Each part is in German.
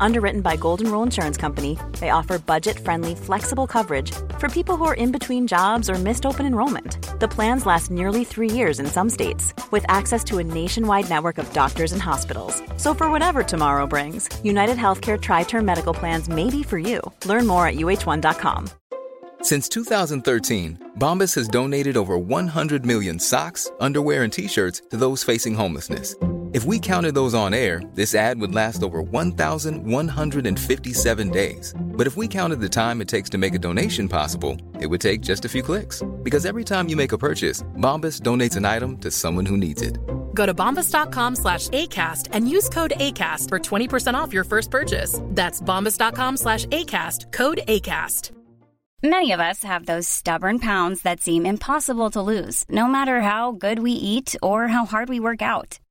Underwritten by Golden Rule Insurance Company, they offer budget friendly, flexible coverage for people who are in between jobs or missed open enrollment. The plans last nearly three years in some states, with access to a nationwide network of doctors and hospitals. So, for whatever tomorrow brings, United Healthcare Tri Term Medical Plans may be for you. Learn more at uh1.com. Since 2013, Bombas has donated over 100 million socks, underwear, and t shirts to those facing homelessness if we counted those on air, this ad would last over 1,157 days. But if we counted the time it takes to make a donation possible, it would take just a few clicks. Because every time you make a purchase, Bombas donates an item to someone who needs it. Go to bombas.com slash ACAST and use code ACAST for 20% off your first purchase. That's bombas.com slash ACAST, code ACAST. Many of us have those stubborn pounds that seem impossible to lose, no matter how good we eat or how hard we work out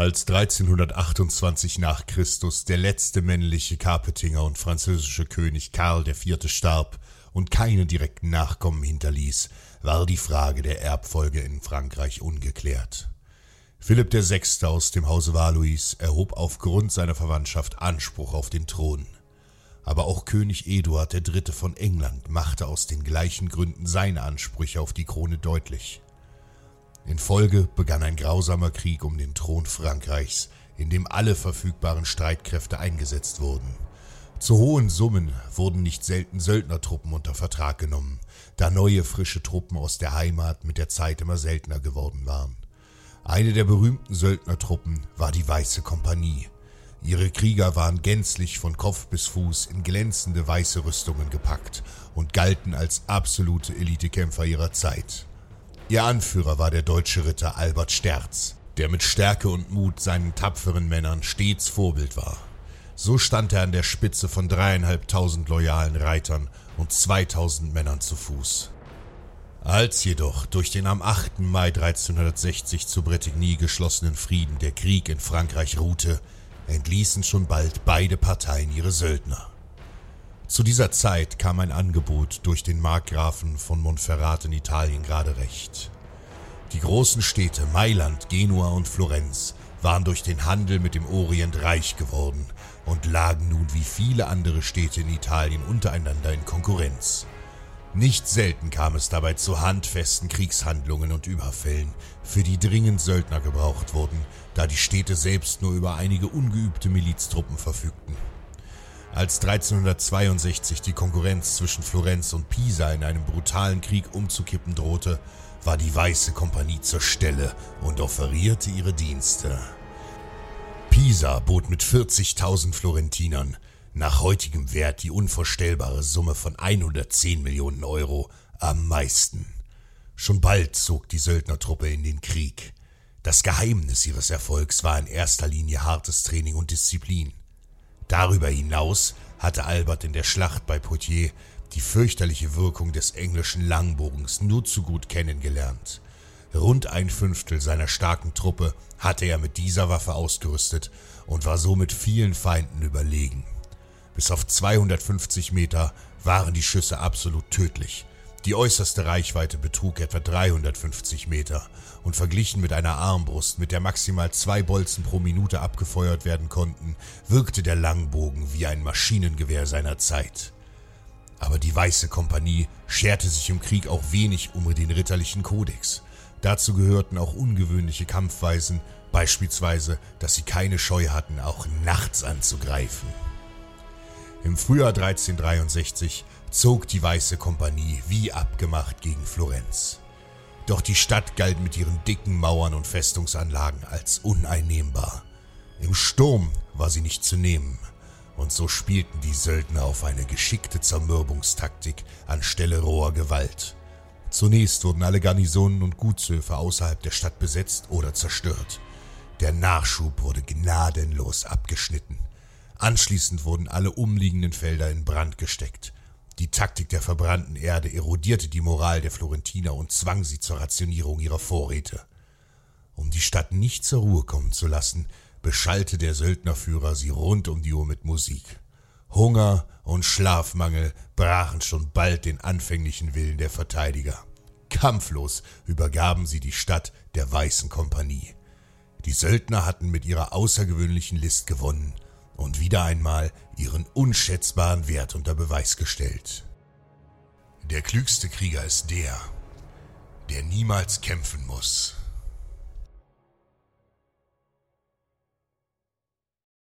Als 1328 nach Christus der letzte männliche Carpetinger und französische König Karl IV. starb und keine direkten Nachkommen hinterließ, war die Frage der Erbfolge in Frankreich ungeklärt. Philipp VI. aus dem Hause Valois erhob aufgrund seiner Verwandtschaft Anspruch auf den Thron. Aber auch König Eduard III. von England machte aus den gleichen Gründen seine Ansprüche auf die Krone deutlich. Folge begann ein grausamer Krieg um den Thron Frankreichs, in dem alle verfügbaren Streitkräfte eingesetzt wurden. Zu hohen Summen wurden nicht selten Söldnertruppen unter Vertrag genommen, da neue frische Truppen aus der Heimat mit der Zeit immer seltener geworden waren. Eine der berühmten Söldnertruppen war die Weiße Kompanie. Ihre Krieger waren gänzlich von Kopf bis Fuß in glänzende weiße Rüstungen gepackt und galten als absolute Elitekämpfer ihrer Zeit. Ihr Anführer war der deutsche Ritter Albert Sterz, der mit Stärke und Mut seinen tapferen Männern stets Vorbild war. So stand er an der Spitze von dreieinhalbtausend loyalen Reitern und zweitausend Männern zu Fuß. Als jedoch durch den am 8. Mai 1360 zu Bretigny geschlossenen Frieden der Krieg in Frankreich ruhte, entließen schon bald beide Parteien ihre Söldner. Zu dieser Zeit kam ein Angebot durch den Markgrafen von Montferrat in Italien gerade recht. Die großen Städte Mailand, Genua und Florenz waren durch den Handel mit dem Orient reich geworden und lagen nun wie viele andere Städte in Italien untereinander in Konkurrenz. Nicht selten kam es dabei zu handfesten Kriegshandlungen und Überfällen, für die dringend Söldner gebraucht wurden, da die Städte selbst nur über einige ungeübte Miliztruppen verfügten. Als 1362 die Konkurrenz zwischen Florenz und Pisa in einem brutalen Krieg umzukippen drohte, war die Weiße Kompanie zur Stelle und offerierte ihre Dienste. Pisa bot mit 40.000 Florentinern nach heutigem Wert die unvorstellbare Summe von 110 Millionen Euro am meisten. Schon bald zog die Söldnertruppe in den Krieg. Das Geheimnis ihres Erfolgs war in erster Linie hartes Training und Disziplin. Darüber hinaus hatte Albert in der Schlacht bei Poitiers die fürchterliche Wirkung des englischen Langbogens nur zu gut kennengelernt. Rund ein Fünftel seiner starken Truppe hatte er mit dieser Waffe ausgerüstet und war somit vielen Feinden überlegen. Bis auf 250 Meter waren die Schüsse absolut tödlich. Die äußerste Reichweite betrug etwa 350 Meter und verglichen mit einer Armbrust, mit der maximal zwei Bolzen pro Minute abgefeuert werden konnten, wirkte der Langbogen wie ein Maschinengewehr seiner Zeit. Aber die Weiße Kompanie scherte sich im Krieg auch wenig um den ritterlichen Kodex. Dazu gehörten auch ungewöhnliche Kampfweisen, beispielsweise, dass sie keine Scheu hatten, auch nachts anzugreifen. Im Frühjahr 1363 zog die Weiße Kompanie wie abgemacht gegen Florenz. Doch die Stadt galt mit ihren dicken Mauern und Festungsanlagen als uneinnehmbar. Im Sturm war sie nicht zu nehmen, und so spielten die Söldner auf eine geschickte Zermürbungstaktik anstelle roher Gewalt. Zunächst wurden alle Garnisonen und Gutshöfe außerhalb der Stadt besetzt oder zerstört. Der Nachschub wurde gnadenlos abgeschnitten. Anschließend wurden alle umliegenden Felder in Brand gesteckt. Die Taktik der verbrannten Erde erodierte die Moral der Florentiner und zwang sie zur Rationierung ihrer Vorräte. Um die Stadt nicht zur Ruhe kommen zu lassen, beschallte der Söldnerführer sie rund um die Uhr mit Musik. Hunger und Schlafmangel brachen schon bald den anfänglichen Willen der Verteidiger. Kampflos übergaben sie die Stadt der Weißen Kompanie. Die Söldner hatten mit ihrer außergewöhnlichen List gewonnen und wieder einmal ihren unschätzbaren Wert unter Beweis gestellt. Der klügste Krieger ist der, der niemals kämpfen muss.